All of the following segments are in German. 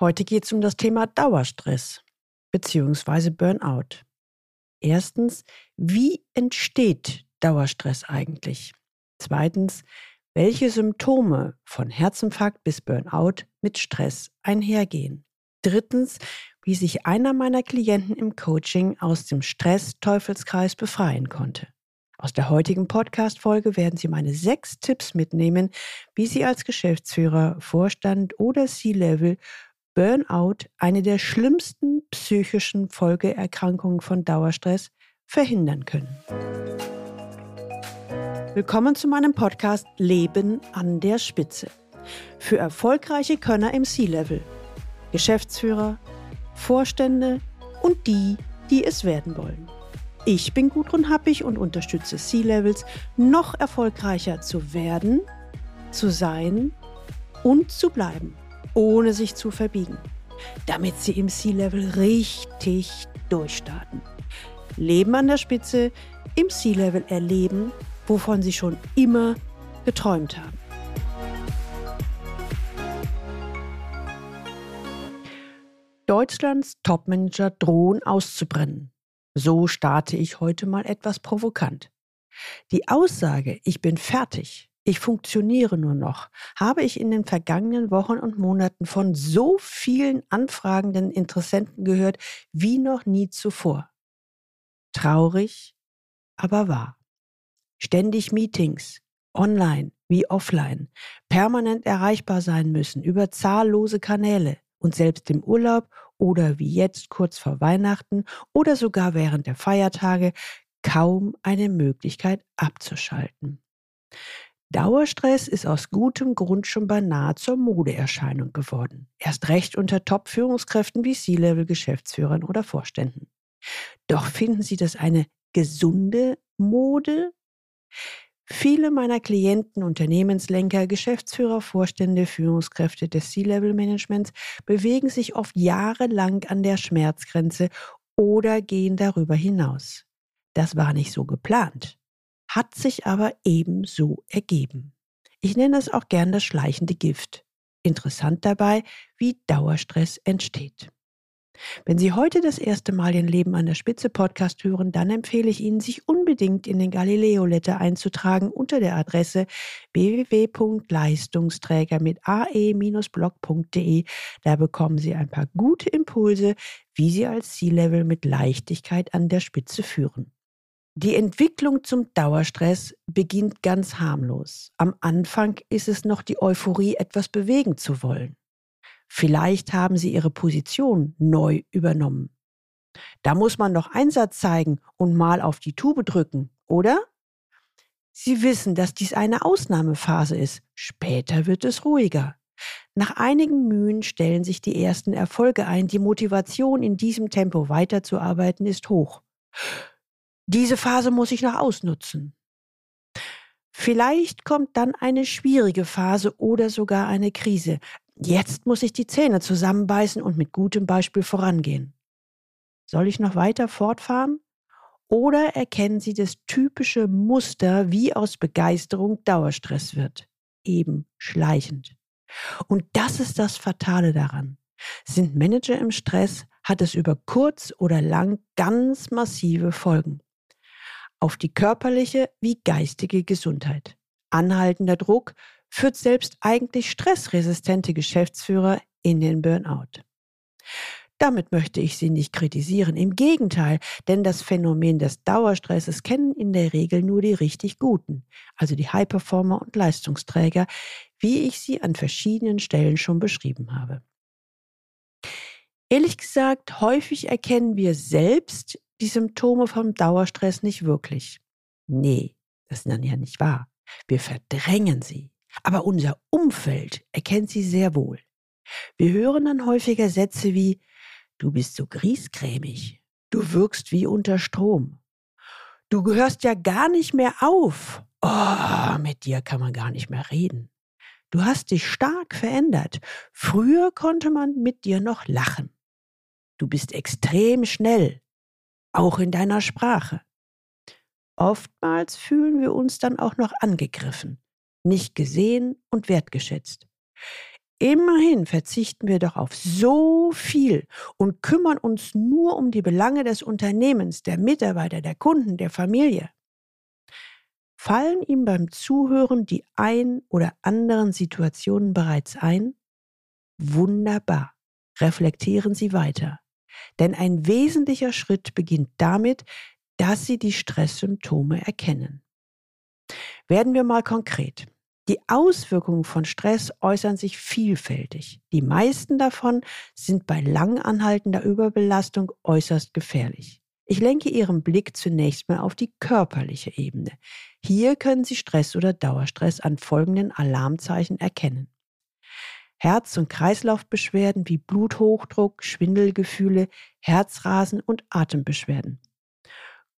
Heute geht es um das Thema Dauerstress bzw. Burnout. Erstens, wie entsteht Dauerstress eigentlich? Zweitens, welche Symptome von Herzinfarkt bis Burnout mit Stress einhergehen? Drittens, wie sich einer meiner Klienten im Coaching aus dem Stress-Teufelskreis befreien konnte. Aus der heutigen Podcast-Folge werden Sie meine sechs Tipps mitnehmen, wie Sie als Geschäftsführer, Vorstand oder C-Level Burnout, eine der schlimmsten psychischen Folgeerkrankungen von Dauerstress, verhindern können. Willkommen zu meinem Podcast Leben an der Spitze. Für erfolgreiche Könner im C-Level, Geschäftsführer, Vorstände und die, die es werden wollen. Ich bin Gudrun Happig und unterstütze C-Levels, noch erfolgreicher zu werden, zu sein und zu bleiben ohne sich zu verbiegen, damit sie im C-Level richtig durchstarten. Leben an der Spitze, im C-Level erleben, wovon sie schon immer geträumt haben. Deutschlands Topmanager drohen auszubrennen. So starte ich heute mal etwas provokant. Die Aussage, ich bin fertig, ich funktioniere nur noch, habe ich in den vergangenen Wochen und Monaten von so vielen anfragenden Interessenten gehört wie noch nie zuvor. Traurig, aber wahr. Ständig Meetings, online wie offline, permanent erreichbar sein müssen über zahllose Kanäle und selbst im Urlaub oder wie jetzt kurz vor Weihnachten oder sogar während der Feiertage kaum eine Möglichkeit abzuschalten. Dauerstress ist aus gutem Grund schon beinahe zur Modeerscheinung geworden. Erst recht unter Top-Führungskräften wie C-Level-Geschäftsführern oder Vorständen. Doch finden Sie das eine gesunde Mode? Viele meiner Klienten, Unternehmenslenker, Geschäftsführer, Vorstände, Führungskräfte des C-Level-Managements bewegen sich oft jahrelang an der Schmerzgrenze oder gehen darüber hinaus. Das war nicht so geplant hat sich aber ebenso ergeben. Ich nenne es auch gern das schleichende Gift. Interessant dabei, wie Dauerstress entsteht. Wenn Sie heute das erste Mal den Leben an der Spitze Podcast hören, dann empfehle ich Ihnen, sich unbedingt in den Galileo Letter einzutragen unter der Adresse www.leistungsträger mit ae-blog.de. Da bekommen Sie ein paar gute Impulse, wie Sie als C-Level mit Leichtigkeit an der Spitze führen. Die Entwicklung zum Dauerstress beginnt ganz harmlos. Am Anfang ist es noch die Euphorie, etwas bewegen zu wollen. Vielleicht haben Sie Ihre Position neu übernommen. Da muss man noch Einsatz zeigen und mal auf die Tube drücken, oder? Sie wissen, dass dies eine Ausnahmephase ist. Später wird es ruhiger. Nach einigen Mühen stellen sich die ersten Erfolge ein. Die Motivation, in diesem Tempo weiterzuarbeiten, ist hoch. Diese Phase muss ich noch ausnutzen. Vielleicht kommt dann eine schwierige Phase oder sogar eine Krise. Jetzt muss ich die Zähne zusammenbeißen und mit gutem Beispiel vorangehen. Soll ich noch weiter fortfahren? Oder erkennen Sie das typische Muster, wie aus Begeisterung Dauerstress wird? Eben schleichend. Und das ist das Fatale daran. Sind Manager im Stress, hat es über kurz oder lang ganz massive Folgen auf die körperliche wie geistige Gesundheit. Anhaltender Druck führt selbst eigentlich stressresistente Geschäftsführer in den Burnout. Damit möchte ich Sie nicht kritisieren, im Gegenteil, denn das Phänomen des Dauerstresses kennen in der Regel nur die richtig Guten, also die High-Performer und Leistungsträger, wie ich sie an verschiedenen Stellen schon beschrieben habe. Ehrlich gesagt, häufig erkennen wir selbst die Symptome vom Dauerstress nicht wirklich. Nee, das ist dann ja nicht wahr. Wir verdrängen sie. Aber unser Umfeld erkennt sie sehr wohl. Wir hören dann häufiger Sätze wie Du bist so griesgrämig. Du wirkst wie unter Strom. Du gehörst ja gar nicht mehr auf. Oh, mit dir kann man gar nicht mehr reden. Du hast dich stark verändert. Früher konnte man mit dir noch lachen. Du bist extrem schnell auch in deiner Sprache. Oftmals fühlen wir uns dann auch noch angegriffen, nicht gesehen und wertgeschätzt. Immerhin verzichten wir doch auf so viel und kümmern uns nur um die Belange des Unternehmens, der Mitarbeiter, der Kunden, der Familie. Fallen ihm beim Zuhören die ein oder anderen Situationen bereits ein? Wunderbar. Reflektieren Sie weiter. Denn ein wesentlicher Schritt beginnt damit, dass Sie die Stresssymptome erkennen. Werden wir mal konkret. Die Auswirkungen von Stress äußern sich vielfältig. Die meisten davon sind bei lang anhaltender Überbelastung äußerst gefährlich. Ich lenke Ihren Blick zunächst mal auf die körperliche Ebene. Hier können Sie Stress oder Dauerstress an folgenden Alarmzeichen erkennen. Herz- und Kreislaufbeschwerden wie Bluthochdruck, Schwindelgefühle, Herzrasen und Atembeschwerden.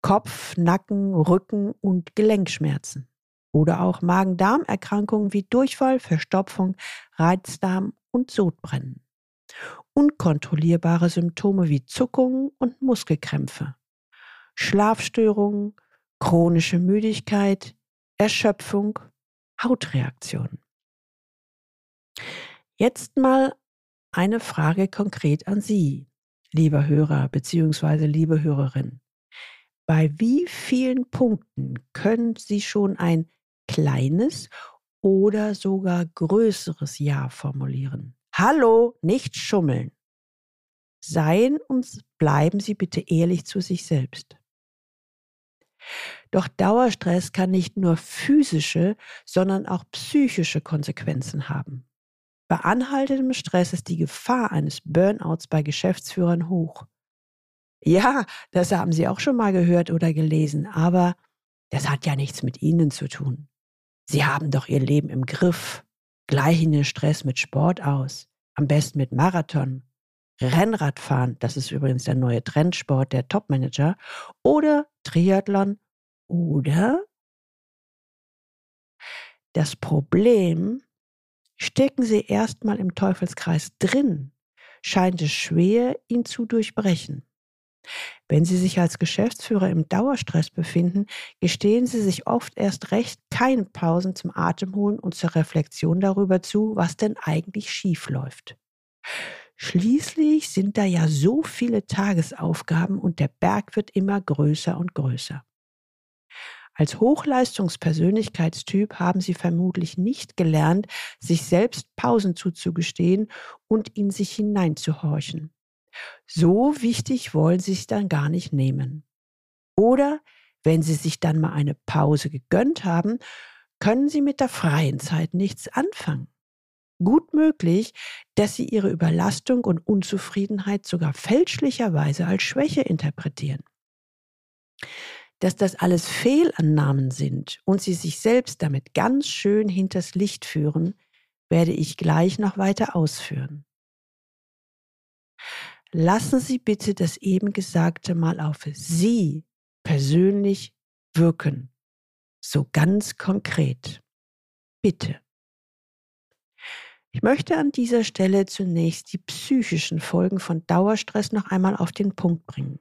Kopf, Nacken, Rücken und Gelenkschmerzen. Oder auch Magen-Darm-Erkrankungen wie Durchfall, Verstopfung, Reizdarm und Sodbrennen. Unkontrollierbare Symptome wie Zuckungen und Muskelkrämpfe. Schlafstörungen, chronische Müdigkeit, Erschöpfung, Hautreaktionen. Jetzt mal eine Frage konkret an Sie, lieber Hörer bzw. liebe Hörerin. Bei wie vielen Punkten können Sie schon ein kleines oder sogar größeres Ja formulieren? Hallo, nicht schummeln. Seien und bleiben Sie bitte ehrlich zu sich selbst. Doch Dauerstress kann nicht nur physische, sondern auch psychische Konsequenzen haben. Bei anhaltendem Stress ist die Gefahr eines Burnouts bei Geschäftsführern hoch. Ja, das haben Sie auch schon mal gehört oder gelesen, aber das hat ja nichts mit Ihnen zu tun. Sie haben doch Ihr Leben im Griff. Gleichen den Stress mit Sport aus. Am besten mit Marathon. Rennradfahren, das ist übrigens der neue Trendsport der Topmanager. Oder Triathlon. Oder das Problem Stecken Sie erstmal im Teufelskreis drin, scheint es schwer, ihn zu durchbrechen. Wenn Sie sich als Geschäftsführer im Dauerstress befinden, gestehen Sie sich oft erst recht keine Pausen zum Atemholen und zur Reflexion darüber zu, was denn eigentlich schief läuft. Schließlich sind da ja so viele Tagesaufgaben und der Berg wird immer größer und größer. Als Hochleistungspersönlichkeitstyp haben Sie vermutlich nicht gelernt, sich selbst Pausen zuzugestehen und in sich hineinzuhorchen. So wichtig wollen Sie es dann gar nicht nehmen. Oder wenn Sie sich dann mal eine Pause gegönnt haben, können Sie mit der freien Zeit nichts anfangen. Gut möglich, dass Sie Ihre Überlastung und Unzufriedenheit sogar fälschlicherweise als Schwäche interpretieren dass das alles Fehlannahmen sind und sie sich selbst damit ganz schön hinters Licht führen, werde ich gleich noch weiter ausführen. Lassen Sie bitte das eben Gesagte mal auf Sie persönlich wirken. So ganz konkret. Bitte. Ich möchte an dieser Stelle zunächst die psychischen Folgen von Dauerstress noch einmal auf den Punkt bringen.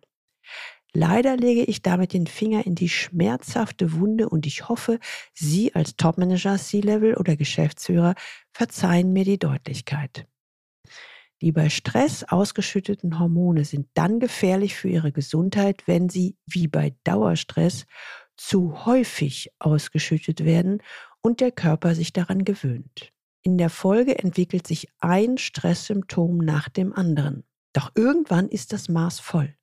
Leider lege ich damit den Finger in die schmerzhafte Wunde und ich hoffe, Sie als Topmanager, C-Level oder Geschäftsführer verzeihen mir die Deutlichkeit. Die bei Stress ausgeschütteten Hormone sind dann gefährlich für Ihre Gesundheit, wenn sie, wie bei Dauerstress, zu häufig ausgeschüttet werden und der Körper sich daran gewöhnt. In der Folge entwickelt sich ein Stresssymptom nach dem anderen. Doch irgendwann ist das Maß voll.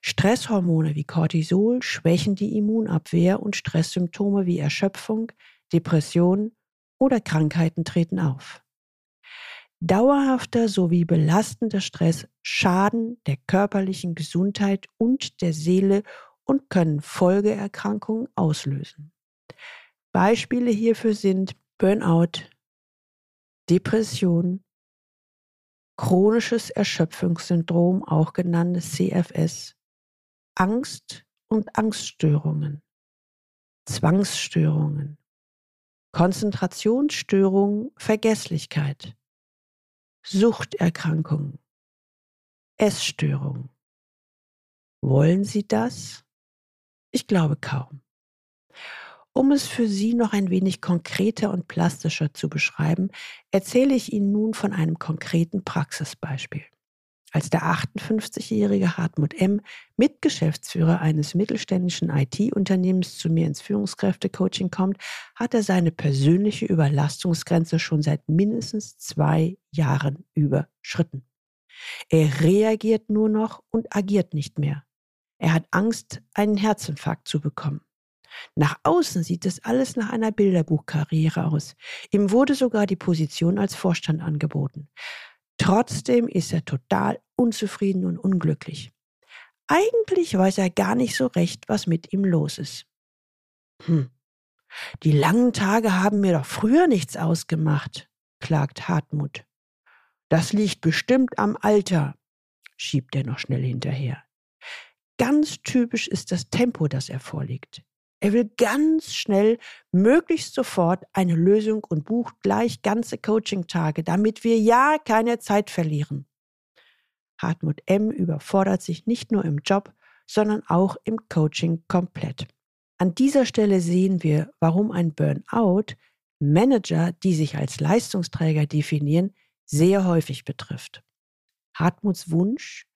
Stresshormone wie Cortisol schwächen die Immunabwehr und Stresssymptome wie Erschöpfung, Depression oder Krankheiten treten auf. Dauerhafter sowie belastender Stress schaden der körperlichen Gesundheit und der Seele und können Folgeerkrankungen auslösen. Beispiele hierfür sind Burnout, Depression, chronisches Erschöpfungssyndrom, auch genannt CFS, Angst und Angststörungen, Zwangsstörungen, Konzentrationsstörungen, Vergesslichkeit, Suchterkrankungen, Essstörungen. Wollen Sie das? Ich glaube kaum. Um es für Sie noch ein wenig konkreter und plastischer zu beschreiben, erzähle ich Ihnen nun von einem konkreten Praxisbeispiel. Als der 58-jährige Hartmut M., Mitgeschäftsführer eines mittelständischen IT-Unternehmens, zu mir ins Führungskräftecoaching kommt, hat er seine persönliche Überlastungsgrenze schon seit mindestens zwei Jahren überschritten. Er reagiert nur noch und agiert nicht mehr. Er hat Angst, einen Herzinfarkt zu bekommen. Nach außen sieht es alles nach einer Bilderbuchkarriere aus. Ihm wurde sogar die Position als Vorstand angeboten. Trotzdem ist er total unzufrieden und unglücklich. Eigentlich weiß er gar nicht so recht, was mit ihm los ist. Hm. Die langen Tage haben mir doch früher nichts ausgemacht, klagt Hartmut. Das liegt bestimmt am Alter, schiebt er noch schnell hinterher. Ganz typisch ist das Tempo, das er vorlegt. Er will ganz schnell, möglichst sofort eine Lösung und bucht gleich ganze Coaching-Tage, damit wir ja keine Zeit verlieren. Hartmut M. überfordert sich nicht nur im Job, sondern auch im Coaching komplett. An dieser Stelle sehen wir, warum ein Burnout Manager, die sich als Leistungsträger definieren, sehr häufig betrifft. Hartmuts Wunsch,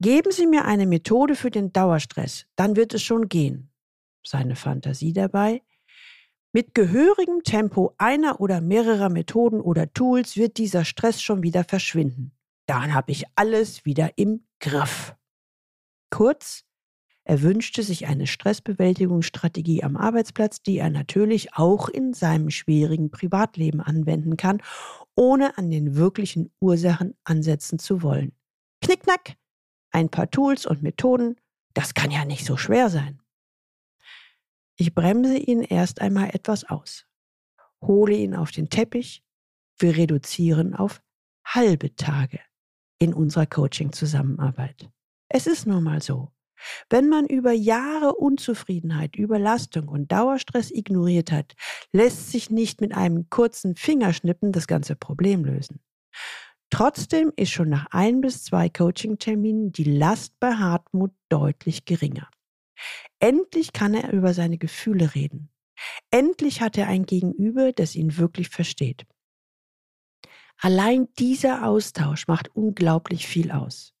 geben Sie mir eine Methode für den Dauerstress, dann wird es schon gehen seine Fantasie dabei. Mit gehörigem Tempo einer oder mehrerer Methoden oder Tools wird dieser Stress schon wieder verschwinden. Dann habe ich alles wieder im Griff. Kurz, er wünschte sich eine Stressbewältigungsstrategie am Arbeitsplatz, die er natürlich auch in seinem schwierigen Privatleben anwenden kann, ohne an den wirklichen Ursachen ansetzen zu wollen. Knickknack, ein paar Tools und Methoden, das kann ja nicht so schwer sein. Ich bremse ihn erst einmal etwas aus, hole ihn auf den Teppich. Wir reduzieren auf halbe Tage in unserer Coaching-Zusammenarbeit. Es ist nun mal so. Wenn man über Jahre Unzufriedenheit, Überlastung und Dauerstress ignoriert hat, lässt sich nicht mit einem kurzen Fingerschnippen das ganze Problem lösen. Trotzdem ist schon nach ein bis zwei Coaching-Terminen die Last bei Hartmut deutlich geringer. Endlich kann er über seine Gefühle reden. Endlich hat er ein Gegenüber, das ihn wirklich versteht. Allein dieser Austausch macht unglaublich viel aus.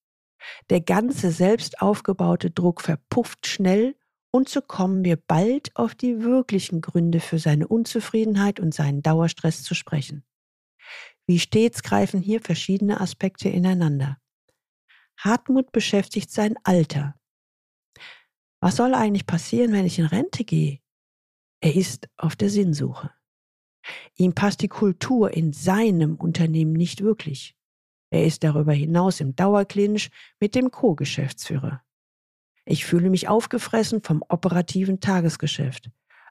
Der ganze selbst aufgebaute Druck verpufft schnell und so kommen wir bald auf die wirklichen Gründe für seine Unzufriedenheit und seinen Dauerstress zu sprechen. Wie stets greifen hier verschiedene Aspekte ineinander. Hartmut beschäftigt sein Alter, was soll eigentlich passieren, wenn ich in Rente gehe? Er ist auf der Sinnsuche. Ihm passt die Kultur in seinem Unternehmen nicht wirklich. Er ist darüber hinaus im Dauerclinch mit dem Co-Geschäftsführer. Ich fühle mich aufgefressen vom operativen Tagesgeschäft.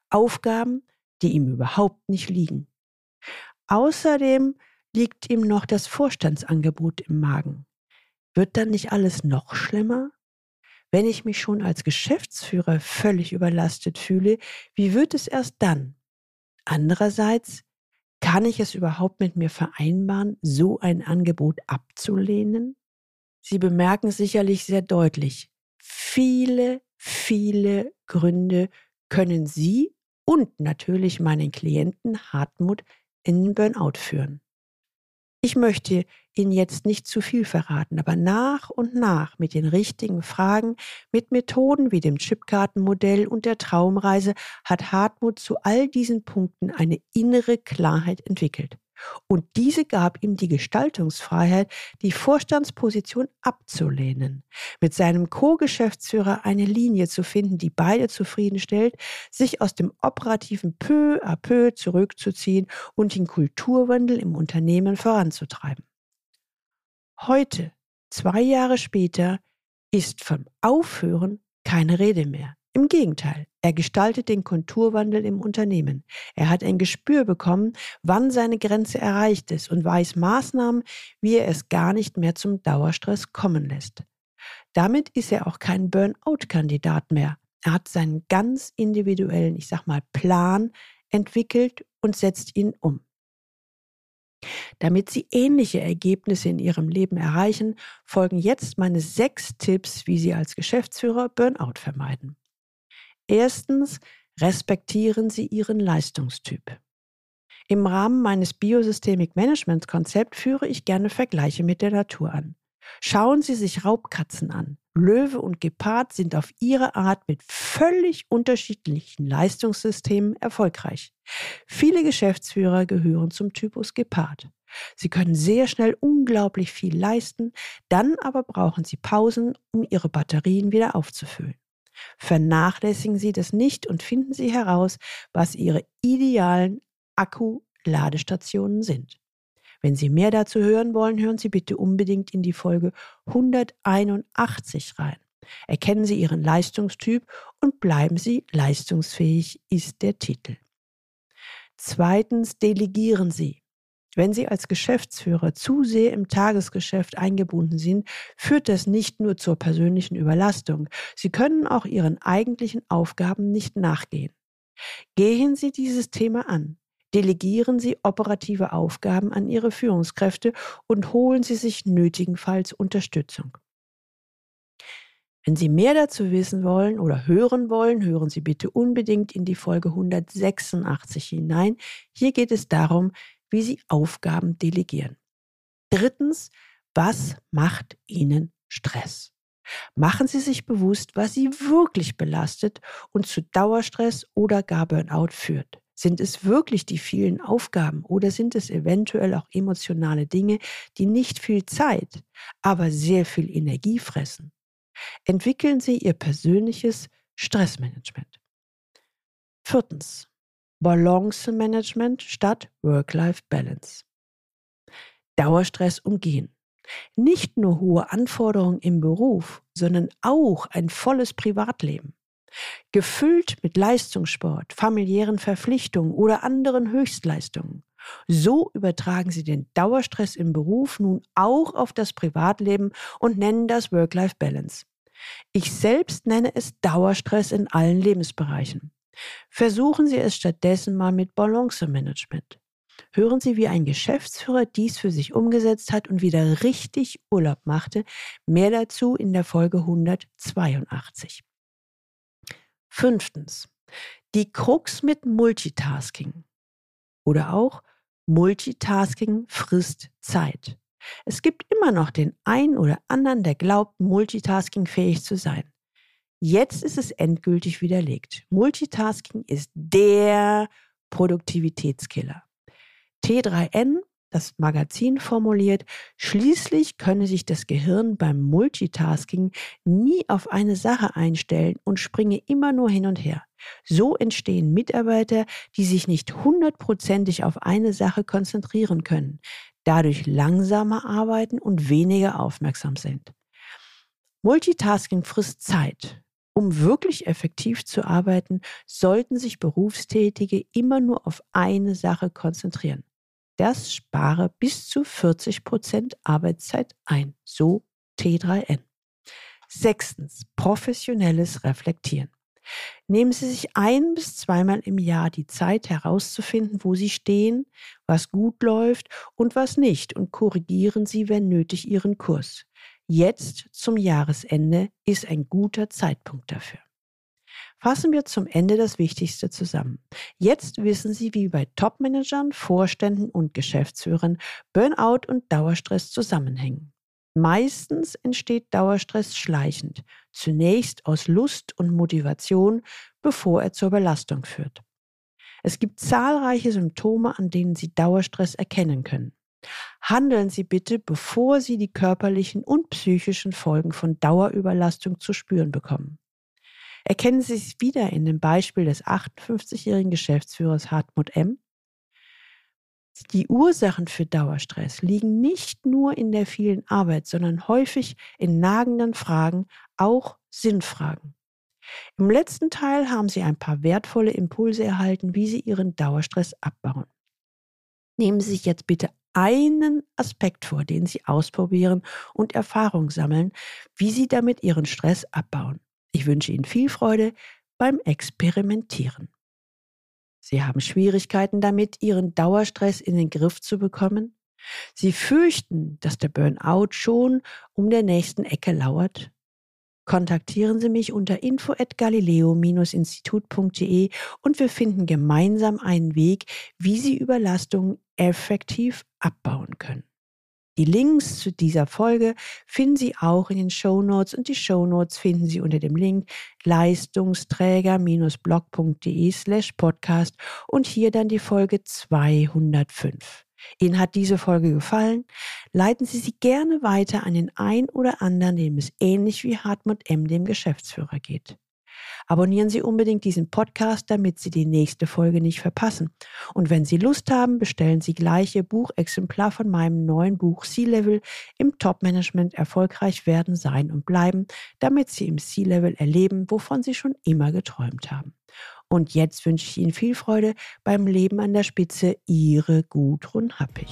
Aufgaben, die ihm überhaupt nicht liegen. Außerdem liegt ihm noch das Vorstandsangebot im Magen. Wird dann nicht alles noch schlimmer? Wenn ich mich schon als Geschäftsführer völlig überlastet fühle, wie wird es erst dann? Andererseits, kann ich es überhaupt mit mir vereinbaren, so ein Angebot abzulehnen? Sie bemerken sicherlich sehr deutlich, viele, viele Gründe können Sie und natürlich meinen Klienten Hartmut in Burnout führen. Ich möchte Ihnen jetzt nicht zu viel verraten, aber nach und nach mit den richtigen Fragen, mit Methoden wie dem Chipkartenmodell und der Traumreise hat Hartmut zu all diesen Punkten eine innere Klarheit entwickelt. Und diese gab ihm die Gestaltungsfreiheit, die Vorstandsposition abzulehnen, mit seinem Co-Geschäftsführer eine Linie zu finden, die beide zufriedenstellt, sich aus dem operativen peu à peu zurückzuziehen und den Kulturwandel im Unternehmen voranzutreiben. Heute, zwei Jahre später, ist vom Aufhören keine Rede mehr. Im Gegenteil, er gestaltet den Konturwandel im Unternehmen. Er hat ein Gespür bekommen, wann seine Grenze erreicht ist und weiß Maßnahmen, wie er es gar nicht mehr zum Dauerstress kommen lässt. Damit ist er auch kein Burnout-Kandidat mehr. Er hat seinen ganz individuellen, ich sag mal, Plan entwickelt und setzt ihn um. Damit Sie ähnliche Ergebnisse in Ihrem Leben erreichen, folgen jetzt meine sechs Tipps, wie Sie als Geschäftsführer Burnout vermeiden. Erstens, Respektieren Sie Ihren Leistungstyp. Im Rahmen meines Biosystemic Management Konzept führe ich gerne Vergleiche mit der Natur an. Schauen Sie sich Raubkatzen an. Löwe und Gepard sind auf ihre Art mit völlig unterschiedlichen Leistungssystemen erfolgreich. Viele Geschäftsführer gehören zum Typus Gepard. Sie können sehr schnell unglaublich viel leisten, dann aber brauchen sie Pausen, um ihre Batterien wieder aufzufüllen. Vernachlässigen Sie das nicht und finden Sie heraus, was Ihre idealen Akku-Ladestationen sind. Wenn Sie mehr dazu hören wollen, hören Sie bitte unbedingt in die Folge 181 rein. Erkennen Sie Ihren Leistungstyp und bleiben Sie leistungsfähig, ist der Titel. Zweitens, delegieren Sie. Wenn Sie als Geschäftsführer zu sehr im Tagesgeschäft eingebunden sind, führt das nicht nur zur persönlichen Überlastung. Sie können auch Ihren eigentlichen Aufgaben nicht nachgehen. Gehen Sie dieses Thema an. Delegieren Sie operative Aufgaben an Ihre Führungskräfte und holen Sie sich nötigenfalls Unterstützung. Wenn Sie mehr dazu wissen wollen oder hören wollen, hören Sie bitte unbedingt in die Folge 186 hinein. Hier geht es darum, wie Sie Aufgaben delegieren. Drittens, was macht Ihnen Stress? Machen Sie sich bewusst, was Sie wirklich belastet und zu Dauerstress oder gar Burnout führt. Sind es wirklich die vielen Aufgaben oder sind es eventuell auch emotionale Dinge, die nicht viel Zeit, aber sehr viel Energie fressen? Entwickeln Sie Ihr persönliches Stressmanagement. Viertens. Balance-Management statt Work-Life-Balance. Dauerstress umgehen. Nicht nur hohe Anforderungen im Beruf, sondern auch ein volles Privatleben. Gefüllt mit Leistungssport, familiären Verpflichtungen oder anderen Höchstleistungen. So übertragen sie den Dauerstress im Beruf nun auch auf das Privatleben und nennen das Work-Life-Balance. Ich selbst nenne es Dauerstress in allen Lebensbereichen. Versuchen Sie es stattdessen mal mit Balance-Management. Hören Sie, wie ein Geschäftsführer dies für sich umgesetzt hat und wieder richtig Urlaub machte. Mehr dazu in der Folge 182. Fünftens. Die Krux mit Multitasking oder auch Multitasking frisst Zeit. Es gibt immer noch den einen oder anderen, der glaubt, multitaskingfähig zu sein. Jetzt ist es endgültig widerlegt. Multitasking ist der Produktivitätskiller. T3N das Magazin formuliert, schließlich könne sich das Gehirn beim Multitasking nie auf eine Sache einstellen und springe immer nur hin und her. So entstehen Mitarbeiter, die sich nicht hundertprozentig auf eine Sache konzentrieren können, dadurch langsamer arbeiten und weniger aufmerksam sind. Multitasking frisst Zeit. Um wirklich effektiv zu arbeiten, sollten sich Berufstätige immer nur auf eine Sache konzentrieren. Das spare bis zu 40 Prozent Arbeitszeit ein. So T3N. Sechstens, professionelles Reflektieren. Nehmen Sie sich ein bis zweimal im Jahr die Zeit herauszufinden, wo Sie stehen, was gut läuft und was nicht und korrigieren Sie, wenn nötig, Ihren Kurs. Jetzt zum Jahresende ist ein guter Zeitpunkt dafür. Fassen wir zum Ende das Wichtigste zusammen. Jetzt wissen Sie, wie bei Topmanagern, Vorständen und Geschäftsführern Burnout und Dauerstress zusammenhängen. Meistens entsteht Dauerstress schleichend, zunächst aus Lust und Motivation, bevor er zur Belastung führt. Es gibt zahlreiche Symptome, an denen Sie Dauerstress erkennen können. Handeln Sie bitte, bevor Sie die körperlichen und psychischen Folgen von Dauerüberlastung zu spüren bekommen. Erkennen Sie sich wieder in dem Beispiel des 58-jährigen Geschäftsführers Hartmut M. Die Ursachen für Dauerstress liegen nicht nur in der vielen Arbeit, sondern häufig in nagenden Fragen, auch Sinnfragen. Im letzten Teil haben Sie ein paar wertvolle Impulse erhalten, wie Sie Ihren Dauerstress abbauen. Nehmen Sie sich jetzt bitte einen Aspekt vor, den Sie ausprobieren und Erfahrung sammeln, wie Sie damit Ihren Stress abbauen. Ich wünsche Ihnen viel Freude beim Experimentieren. Sie haben Schwierigkeiten damit, Ihren Dauerstress in den Griff zu bekommen? Sie fürchten, dass der Burnout schon um der nächsten Ecke lauert? Kontaktieren Sie mich unter info@galileo-institut.de und wir finden gemeinsam einen Weg, wie Sie Überlastungen effektiv abbauen können. Die Links zu dieser Folge finden Sie auch in den Show Notes und die Show Notes finden Sie unter dem Link leistungsträger-blog.de slash podcast und hier dann die Folge 205. Ihnen hat diese Folge gefallen? Leiten Sie sie gerne weiter an den ein oder anderen, dem es ähnlich wie Hartmut M., dem Geschäftsführer, geht. Abonnieren Sie unbedingt diesen Podcast, damit Sie die nächste Folge nicht verpassen. Und wenn Sie Lust haben, bestellen Sie gleich Ihr Buchexemplar von meinem neuen Buch C-Level im Top-Management erfolgreich werden, sein und bleiben, damit Sie im C-Level erleben, wovon Sie schon immer geträumt haben. Und jetzt wünsche ich Ihnen viel Freude beim Leben an der Spitze. Ihre Gudrun Happig.